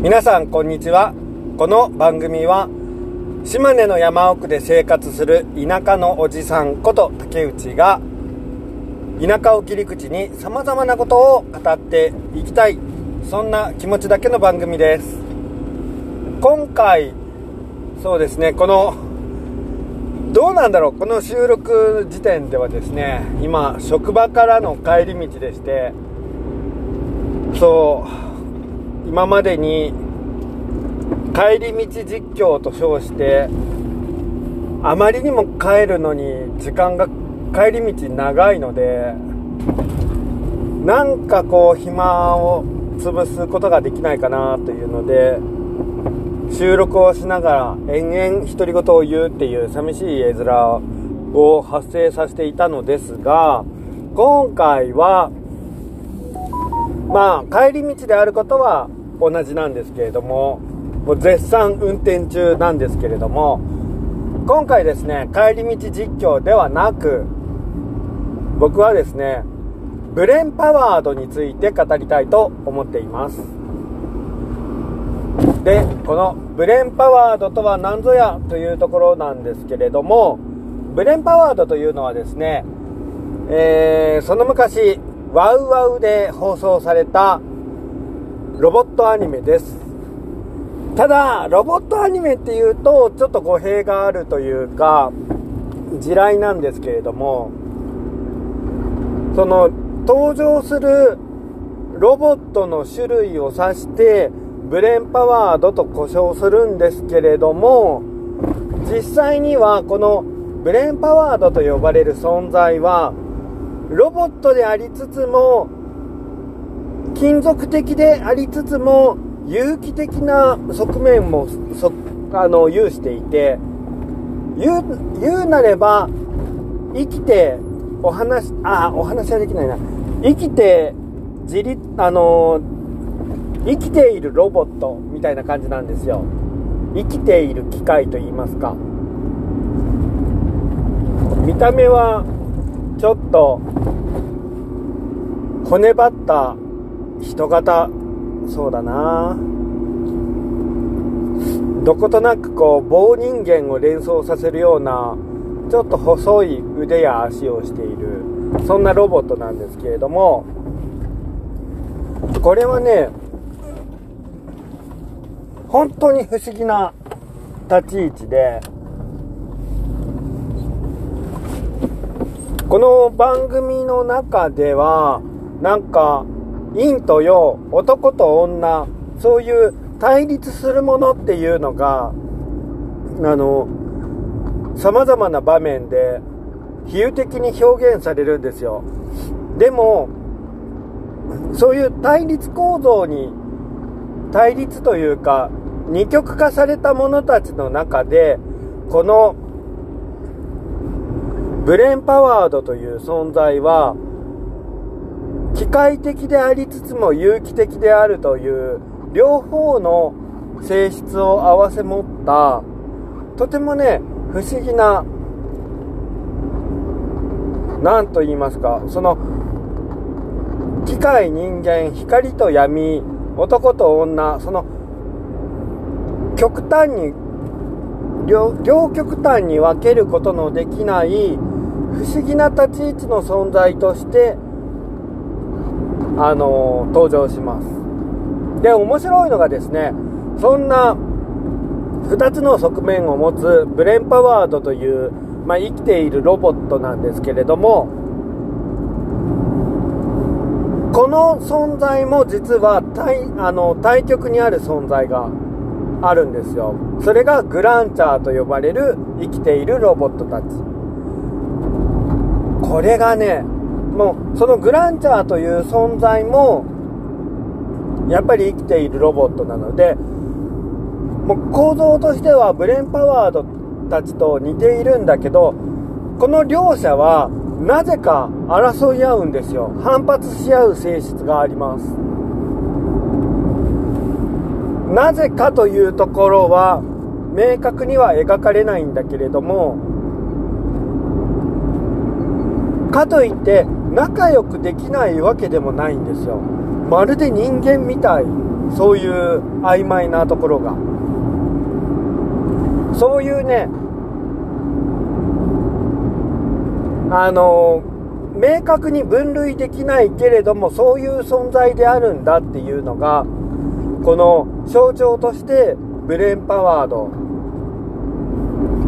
皆さんこんにちは。この番組は島根の山奥で生活する田舎のおじさんこと竹内が田舎を切り口にさまざまなことを語っていきたい。そんな気持ちだけの番組です。今回そうですねこのどうなんだろう。この収録時点ではですね今職場からの帰り道でしてそう今までに帰り道実況と称してあまりにも帰るのに時間が帰り道長いのでなんかこう暇を潰すことができないかなというので収録をしながら延々独り言を言うっていう寂しい絵面を発生させていたのですが今回はまあ帰り道であることは同じなんですけれどももう絶賛運転中なんですけれども今回ですね帰り道実況ではなく僕はですねブレンパワードについて語りたいと思っています。でこのブレンパワードとは何ぞやというところなんですけれどもブレンパワードというのはですね、えー、その昔ワウワウで放送されたロボットアニメです。ただロボットアニメっていうとちょっと語弊があるというか地雷なんですけれどもその登場するロボットの種類を指してブレンパワードと呼称するんですけれども実際にはこのブレンパワードと呼ばれる存在はロボットでありつつも金属的でありつつも有機的な側面もそあの有していて言う言うなれば生きてお話あお話はできないな。生きて自立あの生きているロボットみたいな感じなんですよ。生きている機械といいますか。見た目はちょっと骨張った人型。そうだな。どことなくこう棒人間を連想させるようなちょっと細い腕や足をしている。そんなロボットなんですけれども。これはね本当に不思議な立ち位置でこの番組の中ではなんか陰と陽男と女そういう対立するものっていうのがあの様々な場面で比喩的に表現されるんですよ。でもそういう対立構造に対立というか二極化された者たちの中でこのブレンパワードという存在は機械的でありつつも有機的であるという両方の性質を併せ持ったとてもね不思議な何と言いますかその機械人間光と闇男と女その極端に両両極端に分けることのできない不思議な立ち位置の存在としてあの登場します。で面白いのがですねそんな2つの側面を持つブレンパワードという、まあ、生きているロボットなんですけれどもこの存在も実は対あの対極にある存在があるんですよ。それがグランチャーと呼ばれる生きているロボットたち。これがねもうそのグランチャーという存在もやっぱり生きているロボットなのでもう構造としてはブレンパワードたちと似ているんだけどこの両者はなぜか争い合うんですよ。反発し合う性質があります。なぜかというところは明確には描かれないんだけれどもかといって仲良くできないわけでもないんですよ。まるで人間みたい。そういう曖昧なところが。そういうねあの明確に分類できないけれどもそういう存在であるんだっていうのがこの象徴としてブレンパワード。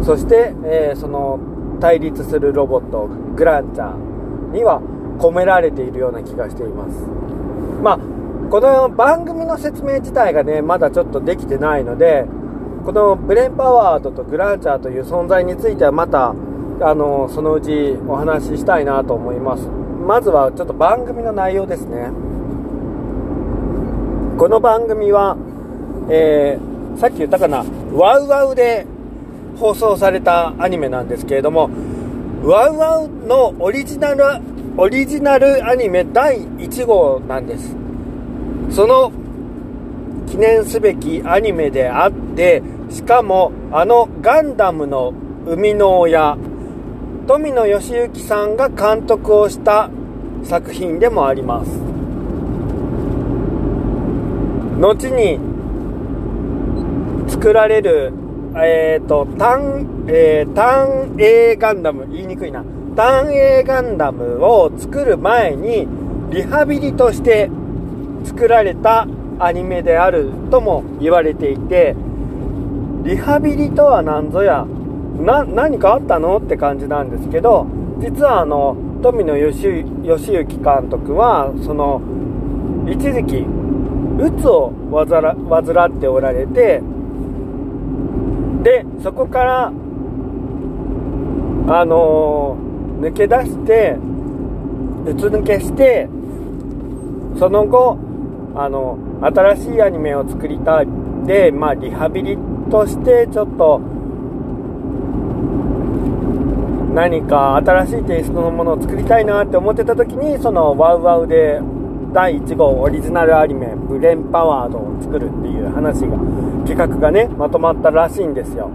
そして、えー、その対立するロボットグランチャー。には込められているような気がしています。まあこの番組の説明自体がねまだちょっとできてないのでこのブレンパワードとグランチャーという存在についてはまたあのそのうちお話ししたいなと思います。まずはちょっと番組の内容ですね。この番組は、えー、さっき言ったかなワウワウで放送されたアニメなんですけれどもワウワウのオリジナルオリジナルアニメ第1号なんです。その記念すべきアニメであってしかもあのガンダムの生みの親富野義行さんが監督をした作品でもあります。後に作られるえっ、ー、と単、えー、単 A ガンダム言いにくいな。単 A ガンダムを作る前にリハビリとして作られたアニメであるとも言われていてリハビリとは何ぞやな何かあったのって感じなんですけど実はあの富野義行監督はその一時期うつを患っておられてでそこからあのー、抜け出してうつ抜けしてその後あの新しいアニメを作りたい。でまあリハビリとしてちょっと何か新しいテイストのものを作りたいなって思ってた時にそのワウワウで第1号オリジナルアニメ「ブレンパワード」を作るっていう話が企画がねまとまったらしいんですよ。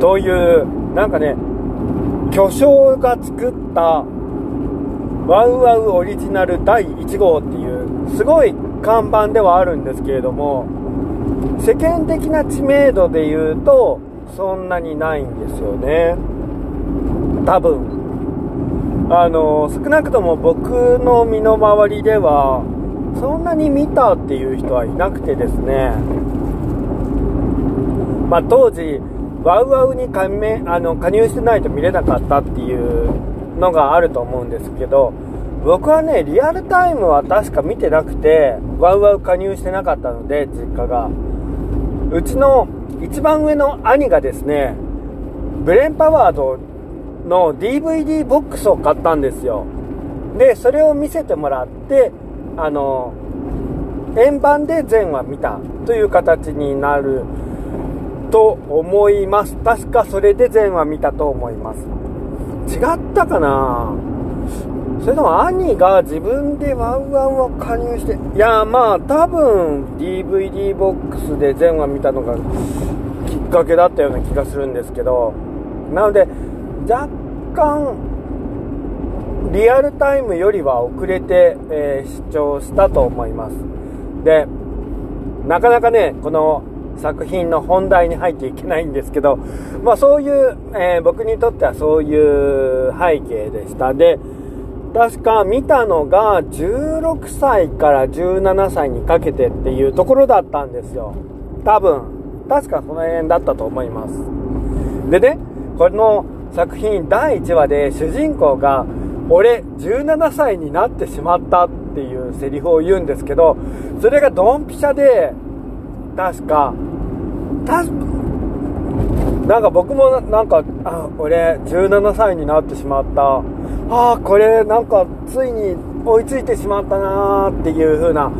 というなんかね巨匠が作ったワウワウオリジナル第1号っていうすごい看板ではあるんですけれども世間的な知名度で言うとそんなにないんですよね。多分。あの少なくとも僕の身の回りではそんなに見たっていう人はいなくてですね。まあ、当時ワウワウに加あの加入してないと見れなかったっていうのがあると思うんですけど僕はねリアルタイムは確か見てなくてワウワウ加入してなかったので実家が。うちの一番上の兄がですね、ブレンパワードの DVD ボックスを買ったんですよ。で、それを見せてもらって、あの、円盤で全話見たという形になると思います。確かそれで全話見たと思います。違ったかな？それとも兄が自分でワンワンを加入して、いや、まあ、多分 DVD ボックスで全話見たのがきっかけだったような気がするんですけど、なので、若干、リアルタイムよりは遅れて、えー、視聴したと思います。で、なかなかね、この作品の本題に入っていけないんですけど、まあそういう、えー、僕にとってはそういう背景でした。で、確か見たのが16歳から17歳にかけてっていうところだったんですよ。多分。確かその辺だったと思います。でね、この作品第1話で主人公が俺17歳になってしまったっていうセリフを言うんですけど、それがドンピシャで、確か、なんか僕もなんか、あ、俺17歳になってしまった。ああ、これなんかついに追いついてしまったなーっていう風な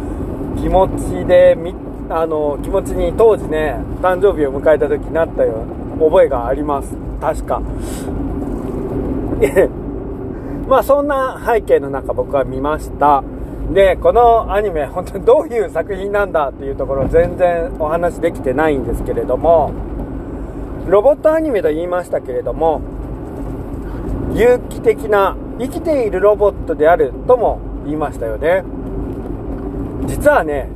気持ちで、あの、気持ちに当時ね、誕生日を迎えた時になったよ覚えがあります。確か。まあそんな背景の中僕は見ました。で、このアニメ本当にどういう作品なんだっていうところ全然お話できてないんですけれども、ロボットアニメと言いましたけれども、有機的な生きているロボットであるとも言いましたよね。実はね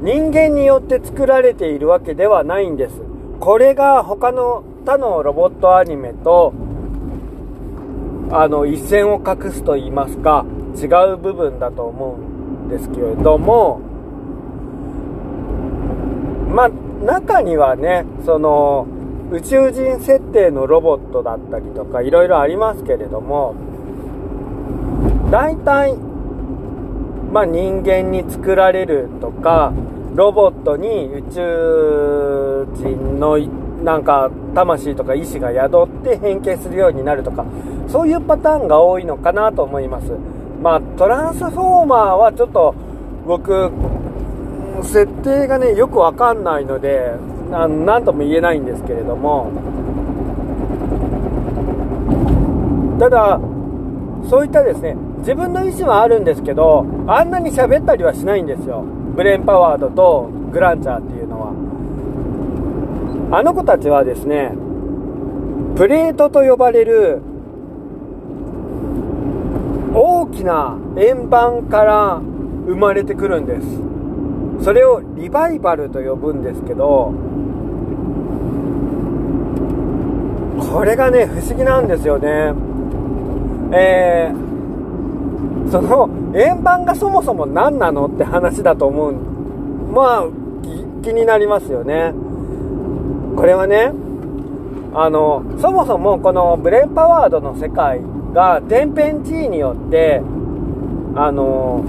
人間によって作られているわけではないんですこれが他の他のロボットアニメとあの一線を画すと言いますか違う部分だと思うんですけれどもまあ中にはねその宇宙人設定のロボットだったりとかいろいろありますけれども大体まあ人間に作られるとかロボットに宇宙人のなんか魂とか意志が宿って変形するようになるとかそういうパターンが多いのかなと思います。まあトランスフォーマーはちょっと僕設定がねよくわかんないので何とも言えないんですけれども。ただそういったですね自分の意思はあるんですけどあんなに喋ったりはしないんですよ。ブレンパワードとグランチャーっていうのはあの子たちはですねプレートと呼ばれる大きな円盤から生まれてくるんです。それをリバイバルと呼ぶんですけどこれがね不思議なんですよね。えー、その円盤がそもそも何なのって話だと思うまあ気になりますよね。これはねあのそもそもこのブレンパワードの世界が天変地異によってあの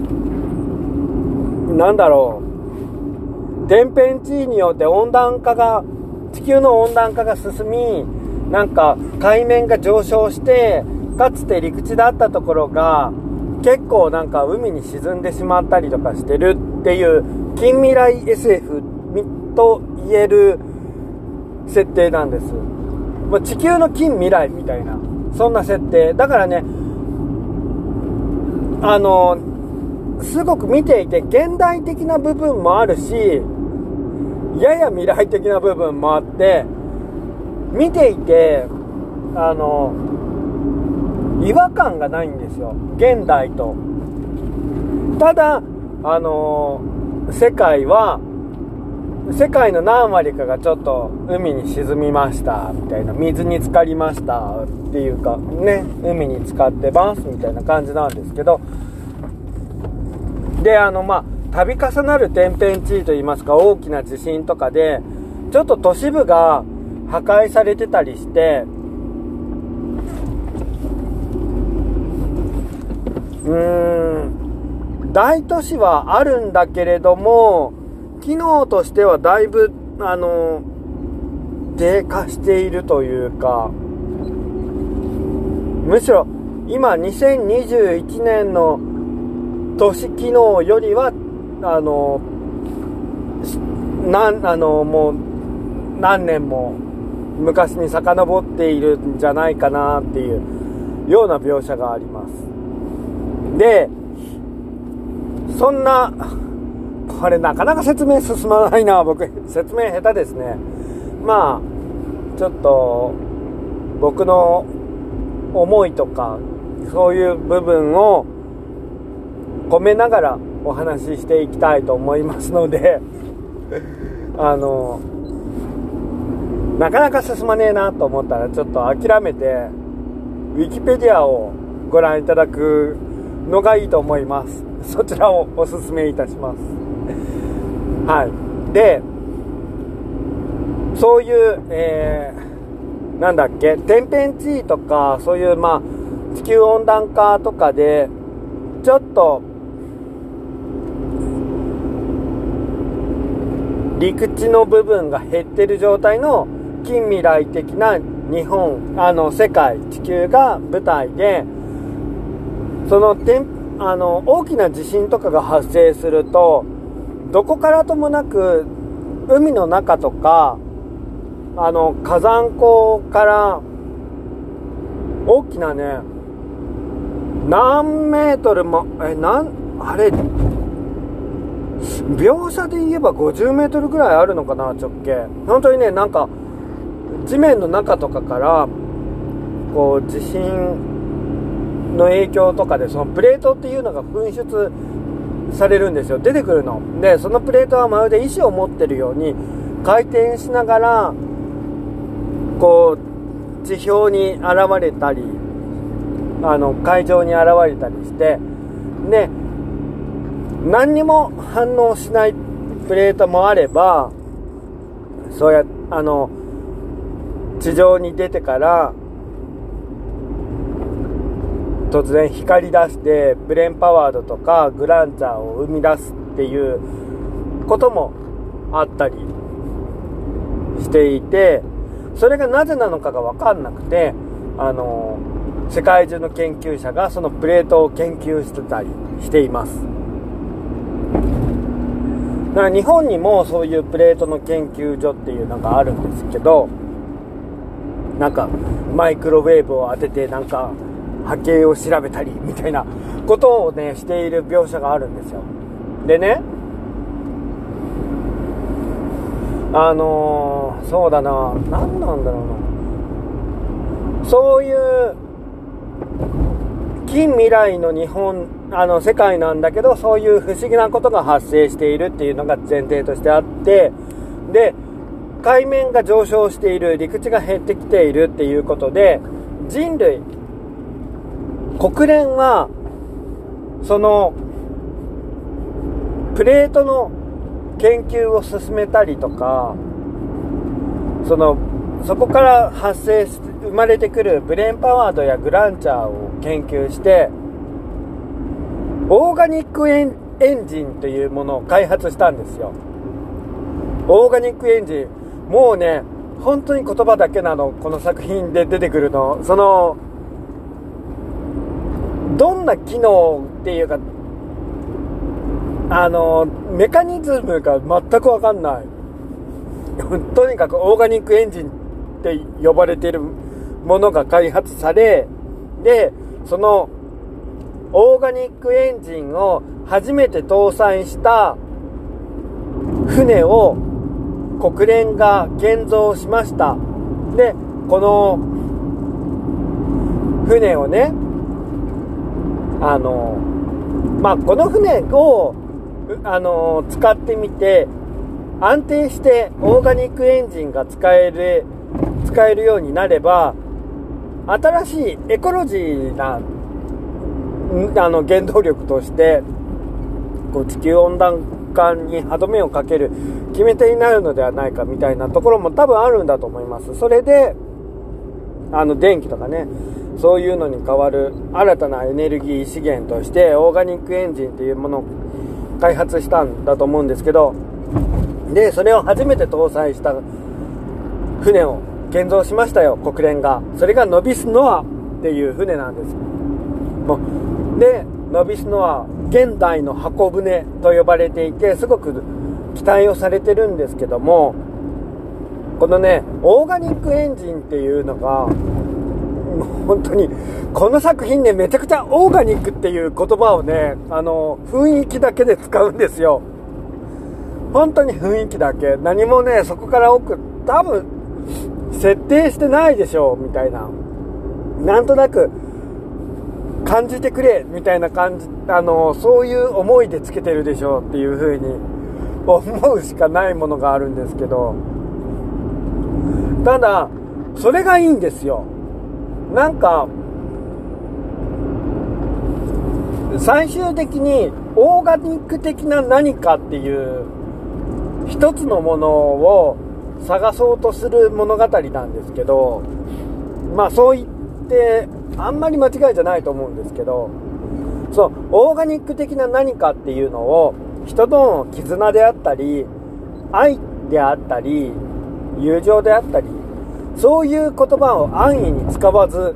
なんだろう。天変地異によって温暖化が地球の温暖化が進みなんか海面が上昇してかつて陸地だったところが結構なんか海に沈んでしまったりとかしてるっていう近未来 SF と言える設定なんです。ま地球の近未来みたいな、そんな設定。だからね、あの、すごく見ていて現代的な部分もあるし、やや未来的な部分もあって、見ていて、あの、違和感がないんですよ。現代と。ただ、あの世界は、世界の何割かがちょっと海に沈みましたみたいな水に浸かりましたっていうかね海に浸かってますみたいな感じなんですけどであのまあ度重なる天変地異といいますか大きな地震とかでちょっと都市部が破壊されてたりしてうーん。大都市はあるんだけれども機能としてはだいぶあの低下しているというかむしろ今2021年の都市機能よりはあのなんあのもう何年も昔に遡っているんじゃないかなっていうような描写があります。でそんなこれなかなか説明進まないな僕。説明下手ですね。まあちょっと僕の思いとかそういう部分を込めながらお話ししていきたいと思いますので あのなかなか進まねえなと思ったらちょっと諦めてウィキペディアをご覧いただくのがいいと思います。そちらをおすすめいたします。はい。でそういう、えー、なんだっけ天変地異とかそういうまあ地球温暖化とかでちょっと陸地の部分が減ってる状態の近未来的な日本あの世界地球が舞台でその天あの大きな地震とかが発生するとどこからともなく海の中とかあの火山口から大きなね何メートルもえなんあれ描写で言えば50メートルぐらいあるのかな直径。本当にねなんか地面の中とかからこう地震の影響とかでそのプレートっていうのが噴出されるんですよ。出てくるの。でそのプレートはまるで意志を持ってるように回転しながらこう地表に現れたりあの海上に現れたりしてで何にも反応しないプレートもあればそうやあの地上に出てから突然光り出してブレンパワードとかグランチャーを生み出すっていうこともあったりしていてそれがなぜなのかが分かんなくてあの世界中の研究者がそのプレートを研究してたりしています。だから日本にもそういうプレートの研究所っていうのがあるんですけどなんかマイクロウェーブを当ててなんか波形を調べたりみたいなことをねしている描写があるんですよ。でねあのー、そうだな何なんだろうな。そういう近未来の日本あの世界なんだけどそういう不思議なことが発生しているっていうのが前提としてあってで海面が上昇している陸地が減ってきているっていうことで人類国連はそのプレートの研究を進めたりとかそのそこから発生生まれてくるブレーンパワードやグランチャーを研究してオーガニックエンジンというものを開発したんですよ。オーガニックエンジン。もうね本当に言葉だけなのこの作品で出てくるの。そのどんな機能っていうかあのメカニズムが全く分かんない。とにかくオーガニックエンジンって呼ばれてるものが開発されでそのオーガニックエンジンを初めて搭載した船を国連が建造しました。でこの船をねあのまあこの船をあの使ってみて安定してオーガニックエンジンが使える使えるようになれば新しいエコロジーなあの原動力としてこう地球温暖化に歯止めをかける決め手になるのではないかみたいなところも多分あるんだと思います。それであの電気とかねそういうのに代わる新たなエネルギー資源としてオーガニックエンジンっていうものを開発したんだと思うんですけどでそれを初めて搭載した船を建造しましたよ国連が。それがノビスノアっていう船なんです。でノビスノア現代の箱舟と呼ばれていてすごく期待をされてるんですけどもこのねオーガニックエンジンっていうのが本当にこの作品ねめちゃくちゃオーガニックっていう言葉をねあの雰囲気だけで使うんですよ。本当に雰囲気だけ。何もねそこから奥多分設定してないでしょうみたいな。なんとなく感じてくれみたいな感じあのそういう思いでつけてるでしょうっていう風に思うしかないものがあるんですけど。ただそれがいいんですよ。なんか最終的にオーガニック的な何かっていう一つのものを探そうとする物語なんですけどまあそう言ってあんまり間違いじゃないと思うんですけどそうオーガニック的な何かっていうのを人との絆であったり愛であったり友情であったりそういう言葉を安易に使わず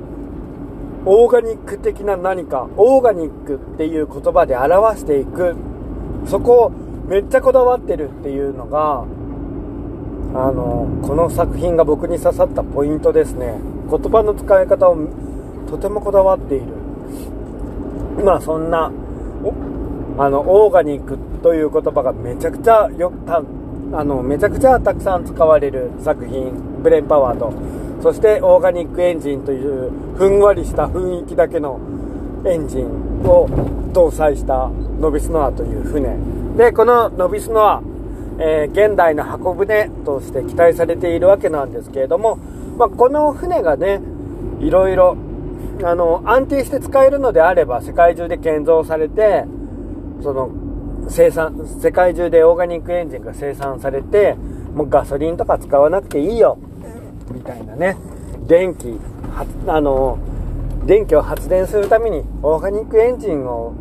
オーガニック的な何かオーガニックっていう言葉で表していく。そこをめっちゃこだわってるっていうのがあのこの作品が僕に刺さったポイントですね。言葉の使い方をとてもこだわっている。まあそんなあのオーガニックという言葉がめちゃくちゃよたあのめちゃくちゃたくさん使われる作品ブレンパワードそしてオーガニックエンジンというふんわりした雰囲気だけのエンジンを搭載したノビスノアという船。でこのノビスノア、えー、現代の箱舟として期待されているわけなんですけれども、まあ、この船がねいろいろあの安定して使えるのであれば世界中で建造されてその生産世界中でオーガニックエンジンが生産されてもうガソリンとか使わなくていいよ。みたいなね。電気あの電気を発電するためにオーガニックエンジンを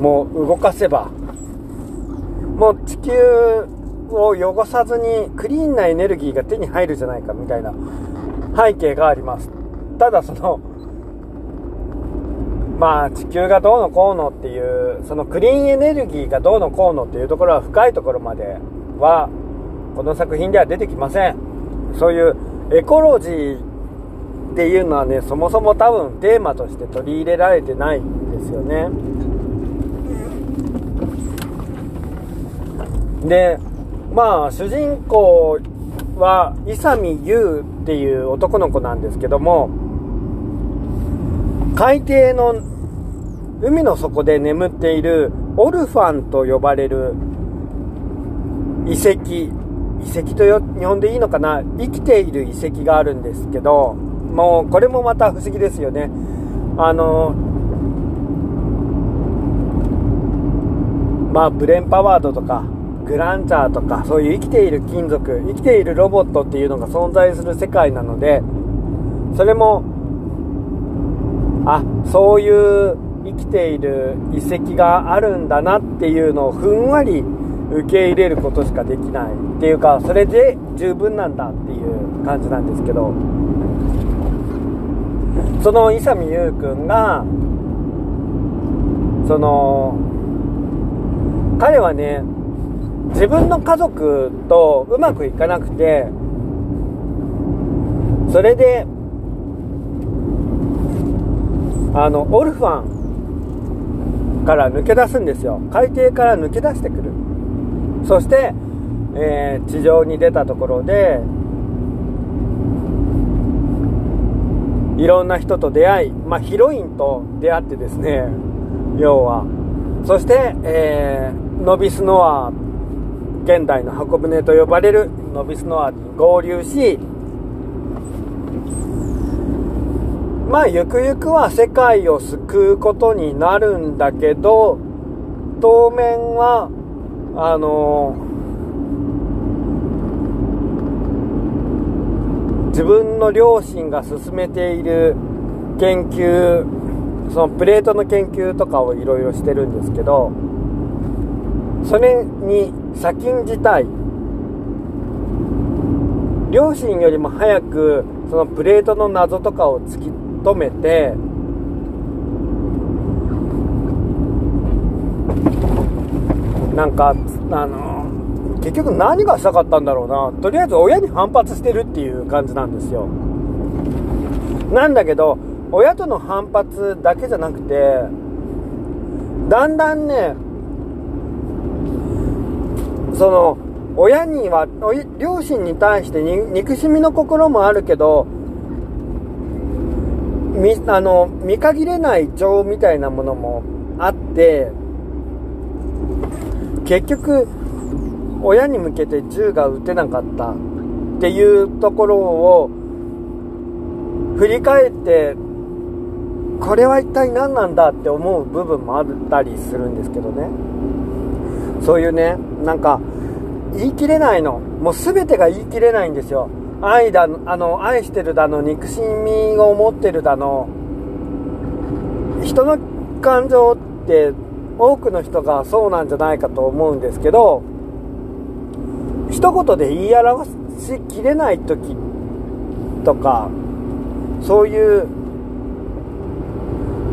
もう動かせばもう地球を汚さずにクリーンなエネルギーが手に入るじゃないかみたいな背景があります。ただそのまあ地球がどうのこうのっていうそのクリーンエネルギーがどうのこうのっていうところは深いところまではこの作品では出てきません。そういうエコロジーっていうのはねそもそも多分テーマとして取り入れられてないんですよね。でまあ主人公は勇優っていう男の子なんですけども海底の海の底で眠っているオルファンと呼ばれる遺跡。遺跡と日本でいいのかな？生きている遺跡があるんですけどもうこれもまた不思議ですよね。あのまあブレンパワードとかグランチャーとかそういう生きている金属生きているロボットっていうのが存在する世界なのでそれもあそういう生きている遺跡があるんだなっていうのをふんわり受け入れることしかできないっていうかそれで十分なんだっていう感じなんですけど。その勇優君がその彼はね自分の家族とうまくいかなくてそれであのオルファンから抜け出すんですよ。海底から抜け出してくる。そして、えー、地上に出たところでいろんな人と出会い、まあ、ヒロインと出会ってですね要は。そして、えー、ノビスノア現代の箱舟と呼ばれるノビスノアに合流しまあゆくゆくは世界を救うことになるんだけど当面はあの自分の両親が進めている研究そのプレートの研究とかをいろいろしてるんですけどそれに先んじたい。両親よりも早くそのプレートの謎とかを突き止めてなんかあの結局何がしたかったんだろうな。とりあえず親に反発してるっていう感じなんですよ。なんだけど親との反発だけじゃなくてだんだんねその親には両親に対して憎しみの心もあるけどみあの見限れない情みたいなものもあって結局親に向けて銃が撃てなかったっていうところを振り返ってこれは一体何なんだって思う部分もあったりするんですけどね。そういうねなんか言い切れないの。もう全てが言い切れないんですよ。愛だあの愛してるだの憎しみを持ってるだの人の感情って多くの人がそうなんじゃないかと思うんですけど一言で言い表しきれない時とかそういう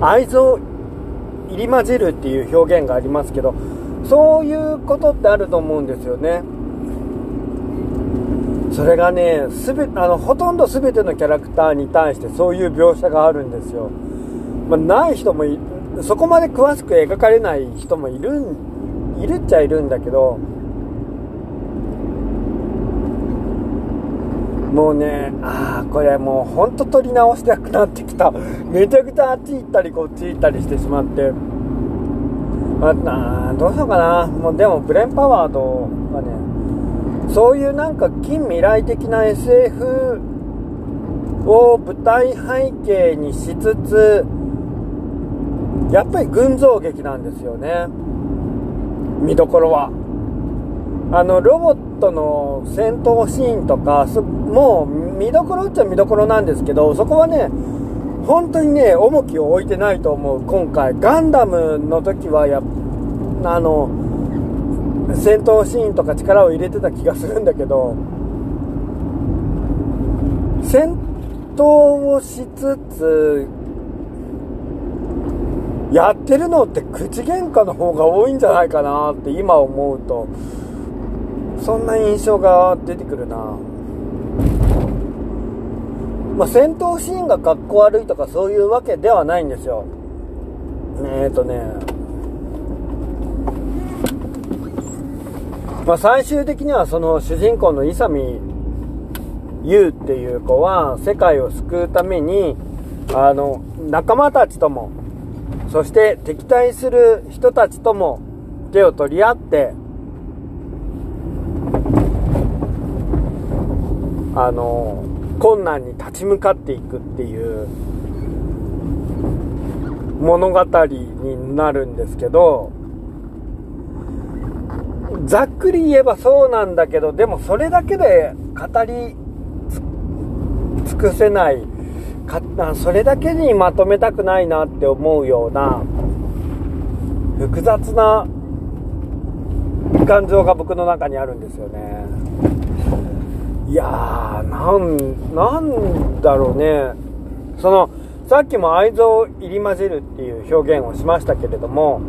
愛情入り混じるっていう表現がありますけどそういうことってあると思うんですよね。それがねすべあのほとんど全てのキャラクターに対してそういう描写があるんですよ、まあ、ない人もそこまで詳しく描かれない人もいるいるっちゃいるんだけどもうねああこれもうほんと撮り直したくなってきた。めちゃくちゃあっち行ったりこっち行ったりしてしまって。まあどうしようかな。もうでもブレンパワードはねそういうなんか近未来的な SF を舞台背景にしつつやっぱり群像劇なんですよね。見どころは。あのロボットの戦闘シーンとかもう見どころっちゃ見どころなんですけどそこはね本当にね重きを置いてないと思う。今回ガンダムの時はやあの戦闘シーンとか力を入れてた気がするんだけど戦闘をしつつやってるのって口喧嘩の方が多いんじゃないかなって今思うとそんな印象が出てくるな。まあ、戦闘シーンがかっこ悪いとかそういうわけではないんですよ。えっ、ー、とねまあ、最終的にはその主人公の勇優っていう子は世界を救うためにあの仲間たちともそして敵対する人たちとも手を取り合ってあの困難に立ち向かっていくっていう物語になるんですけどざっくり言えばそうなんだけどでもそれだけで語り尽くせないかそれだけにまとめたくないなって思うような複雑な感情が僕の中にあるんですよね。いやーなんなんだろうね。そのさっきも愛憎入り混じるっていう表現をしましたけれども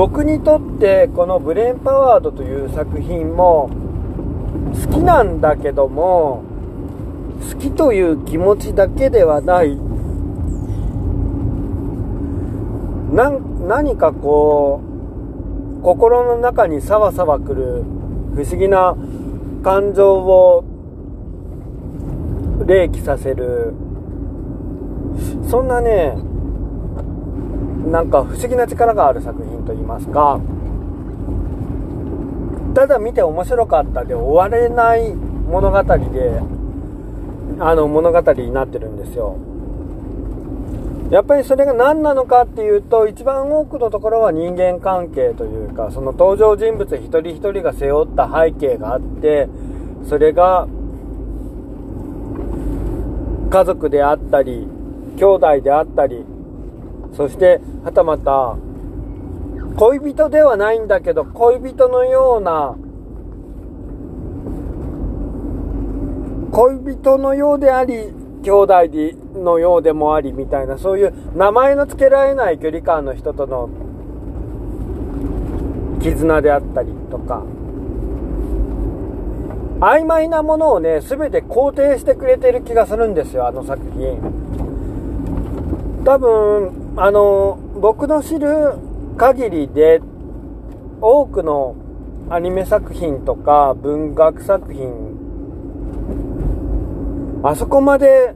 僕にとってこの「ブレーンパワード」という作品も好きなんだけども好きという気持ちだけではない。何かこう心の中にさわさわくる不思議な感情を冷気させる。そんなねなんか不思議な力がある作品といいますかただ見て面白かったで終われない物語であの物語になってるんですよ。やっぱりそれが何なのかっていうと一番多くのところは人間関係というかその登場人物一人一人が背負った背景があってそれが家族であったり兄弟であったりそしてはたまた恋人ではないんだけど恋人のような恋人のようであり兄弟のようでもありみたいなそういう名前の付けられない距離感の人との絆であったりとか曖昧なものをね全て肯定してくれてる気がするんですよあの作品。多分あの僕の知る限りで多くのアニメ作品とか文学作品あそこまで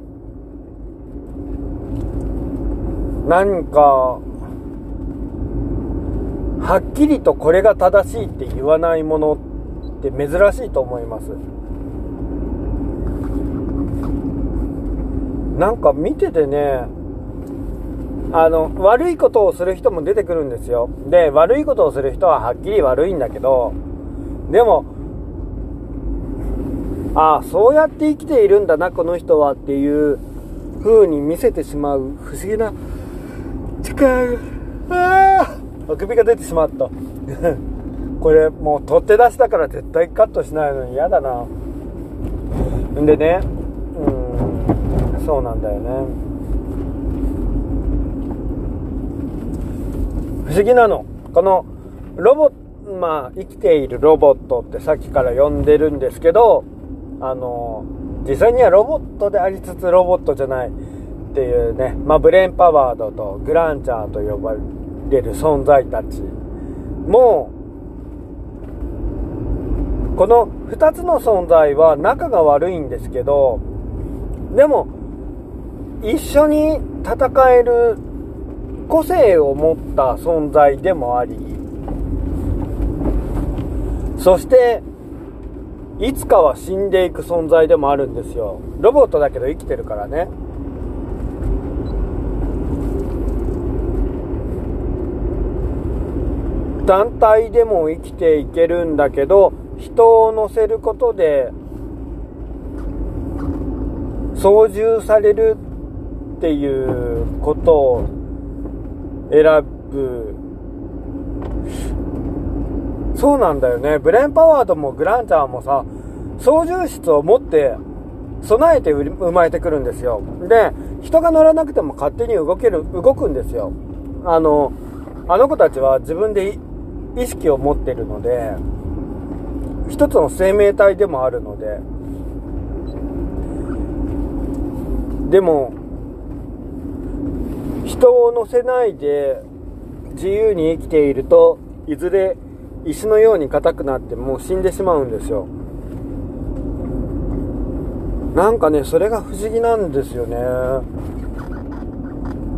何かはっきりとこれが正しいって言わないものって珍しいと思います。なんか見ててねあの、悪いことをする人も出てくるんですよ。で、悪いことをする人ははっきり悪いんだけど、でも、ああ、そうやって生きているんだな、この人はっていう風に見せてしまう不思議な力ああ首が出てしまった。これもう取って出したから絶対カットしないのに嫌だな。んでね、うん、そうなんだよね。不思議なの。このロボットまあ、生きているロボットってさっきから呼んでるんですけど、あの、実際にはロボットでありつつロボットじゃないっていうね、まあ、ブレンパワードとグランチャーと呼ばれる存在たちも、この2つの存在は仲が悪いんですけど、でも、一緒に戦える個性を持った存在でもあり、そして、いつかは死んでいく存在でもあるんですよ。ロボットだけど生きてるからね。団体でも生きていけるんだけど、人を乗せることで、操縦されるっていうことを選ぶ。そうなんだよね。ブレンパワードもグランチャーもさ、操縦室を持って備えて生まれてくるんですよ。で、人が乗らなくても勝手に動ける、動くんですよ。あの、あの子たちは自分で意識を持ってるので、一つの生命体でもあるので、でも、人を乗せないで自由に生きていると、いずれ石のように硬くなってもう死んでしまうんですよ。なんかね、それが不思議なんですよね。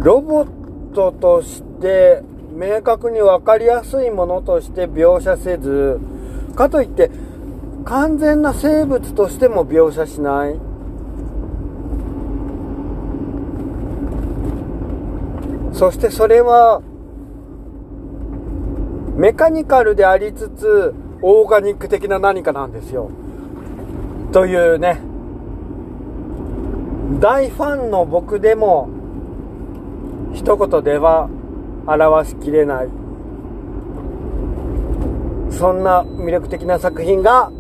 ロボットとして明確に分かりやすいものとして描写せず、かといって完全な生物としても描写しない。そしてそれはメカニカルでありつつオーガニック的な何かなんですよ。というね、大ファンの僕でも一言では表しきれない。そんな魅力的な作品が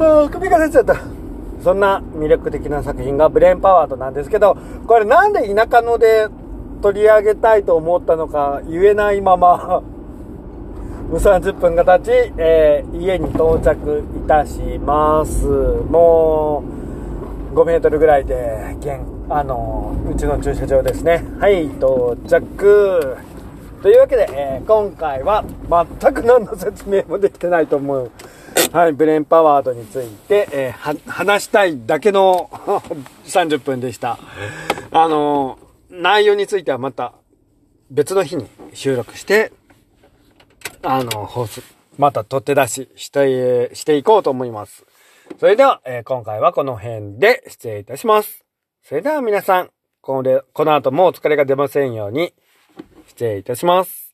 あ首が出ちゃった。そんな魅力的な作品がブレーンパワードなんですけどこれなんで田舎ので取り上げたいと思ったのか言えないまま 30分が経ち、えー、家に到着いたしますもう5メートルぐらいで、現、あの、うちの駐車場ですね。はい、到着。というわけで、えー、今回は全く何の説明もできてないと思う。はい、ブレンパワードについて、えー、話したいだけの 30分でした。あの内容についてはまた別の日に収録して、あの、放送、また取って出しして、していこうと思います。それでは、えー、今回はこの辺で失礼いたします。それでは皆さん、このこの後もお疲れが出ませんように、失礼いたします。